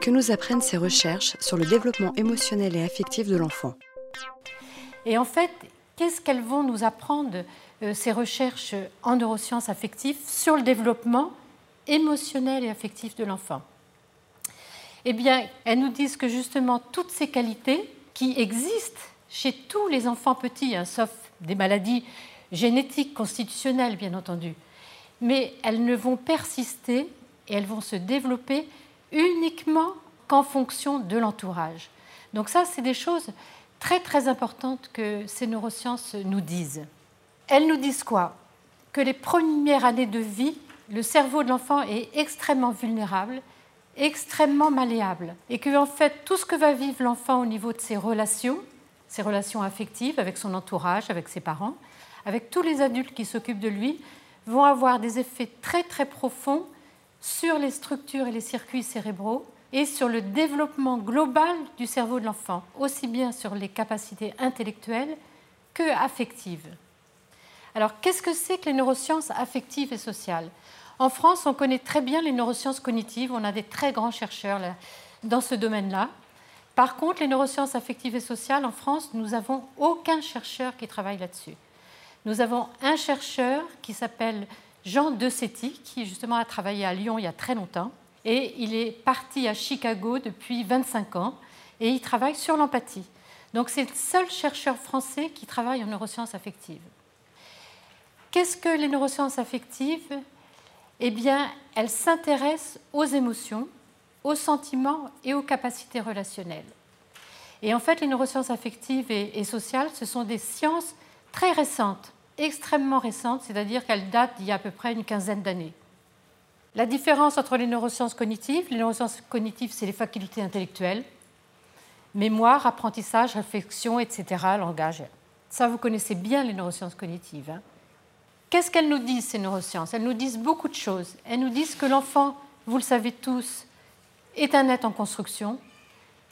Que nous apprennent ces recherches sur le développement émotionnel et affectif de l'enfant Et en fait, qu'est-ce qu'elles vont nous apprendre, euh, ces recherches en neurosciences affectives, sur le développement émotionnel et affectif de l'enfant? Eh bien, elles nous disent que justement toutes ces qualités qui existent chez tous les enfants petits, hein, sauf des maladies génétiques, constitutionnelles bien entendu, mais elles ne vont persister et elles vont se développer uniquement qu'en fonction de l'entourage. Donc ça, c'est des choses très très importantes que ces neurosciences nous disent. Elles nous disent quoi? Que les premières années de vie, le cerveau de l'enfant est extrêmement vulnérable, extrêmement malléable, et que en fait tout ce que va vivre l'enfant au niveau de ses relations, ses relations affectives avec son entourage, avec ses parents, avec tous les adultes qui s'occupent de lui, vont avoir des effets très très profonds sur les structures et les circuits cérébraux et sur le développement global du cerveau de l'enfant, aussi bien sur les capacités intellectuelles que affectives. Alors, qu'est-ce que c'est que les neurosciences affectives et sociales? En France, on connaît très bien les neurosciences cognitives, on a des très grands chercheurs dans ce domaine-là. Par contre, les neurosciences affectives et sociales, en France, nous n'avons aucun chercheur qui travaille là-dessus. Nous avons un chercheur qui s'appelle Jean Desetti, qui justement a travaillé à Lyon il y a très longtemps, et il est parti à Chicago depuis 25 ans, et il travaille sur l'empathie. Donc c'est le seul chercheur français qui travaille en neurosciences affectives. Qu'est-ce que les neurosciences affectives? Eh bien, elles s'intéressent aux émotions, aux sentiments et aux capacités relationnelles. Et en fait, les neurosciences affectives et, et sociales, ce sont des sciences très récentes extrêmement récente, c'est-à-dire qu'elle date d'il y a à peu près une quinzaine d'années. La différence entre les neurosciences cognitives, les neurosciences cognitives, c'est les facultés intellectuelles, mémoire, apprentissage, réflexion, etc., langage. Ça, vous connaissez bien les neurosciences cognitives. Hein. Qu'est-ce qu'elles nous disent, ces neurosciences? Elles nous disent beaucoup de choses. Elles nous disent que l'enfant, vous le savez tous, est un être en construction,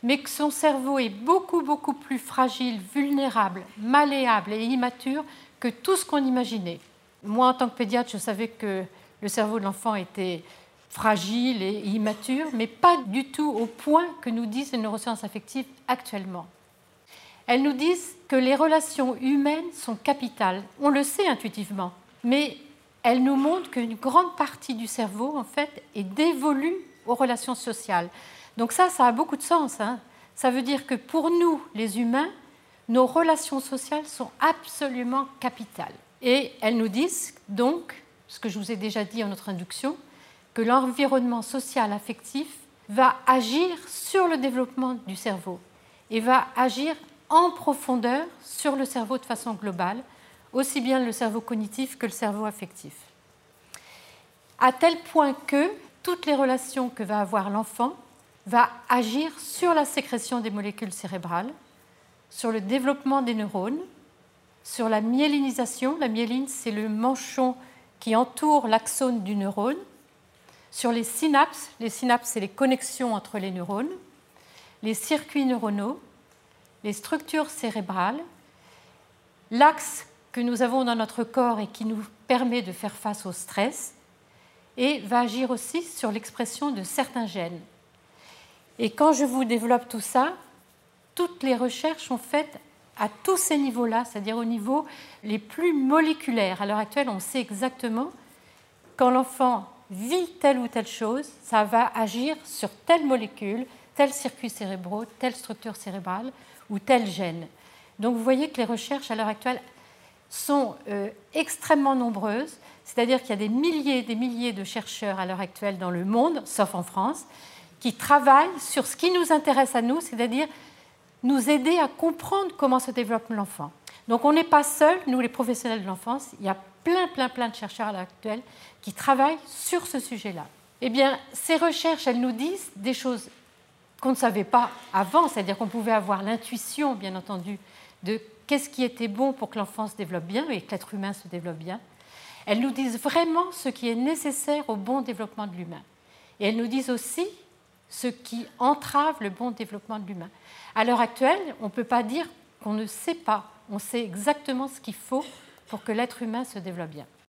mais que son cerveau est beaucoup, beaucoup plus fragile, vulnérable, malléable et immature que tout ce qu'on imaginait. Moi, en tant que pédiatre, je savais que le cerveau de l'enfant était fragile et immature, mais pas du tout au point que nous disent les neurosciences affectives actuellement. Elles nous disent que les relations humaines sont capitales. On le sait intuitivement, mais elles nous montrent qu'une grande partie du cerveau, en fait, est dévolue aux relations sociales. Donc ça, ça a beaucoup de sens. Hein. Ça veut dire que pour nous, les humains, nos relations sociales sont absolument capitales. Et elles nous disent donc, ce que je vous ai déjà dit en notre induction, que l'environnement social affectif va agir sur le développement du cerveau et va agir en profondeur sur le cerveau de façon globale, aussi bien le cerveau cognitif que le cerveau affectif. À tel point que toutes les relations que va avoir l'enfant va agir sur la sécrétion des molécules cérébrales, sur le développement des neurones, sur la myélinisation. La myéline, c'est le manchon qui entoure l'axone du neurone. Sur les synapses, les synapses, c'est les connexions entre les neurones, les circuits neuronaux, les structures cérébrales, l'axe que nous avons dans notre corps et qui nous permet de faire face au stress, et va agir aussi sur l'expression de certains gènes. Et quand je vous développe tout ça, toutes les recherches sont faites à tous ces niveaux-là, c'est-à-dire au niveau les plus moléculaires. À l'heure actuelle, on sait exactement quand l'enfant vit telle ou telle chose, ça va agir sur telle molécule, tel circuit cérébraux, telle structure cérébrale ou tel gène. Donc vous voyez que les recherches à l'heure actuelle sont euh, extrêmement nombreuses, c'est-à-dire qu'il y a des milliers et des milliers de chercheurs à l'heure actuelle dans le monde, sauf en France, qui travaillent sur ce qui nous intéresse à nous, c'est-à-dire nous aider à comprendre comment se développe l'enfant. Donc on n'est pas seul, nous les professionnels de l'enfance, il y a plein, plein, plein de chercheurs à l'heure actuelle qui travaillent sur ce sujet-là. Eh bien, ces recherches, elles nous disent des choses qu'on ne savait pas avant, c'est-à-dire qu'on pouvait avoir l'intuition, bien entendu, de qu'est-ce qui était bon pour que l'enfant se développe bien et que l'être humain se développe bien. Elles nous disent vraiment ce qui est nécessaire au bon développement de l'humain. Et elles nous disent aussi ce qui entrave le bon développement de l'humain. À l'heure actuelle, on ne peut pas dire qu'on ne sait pas. On sait exactement ce qu'il faut pour que l'être humain se développe bien.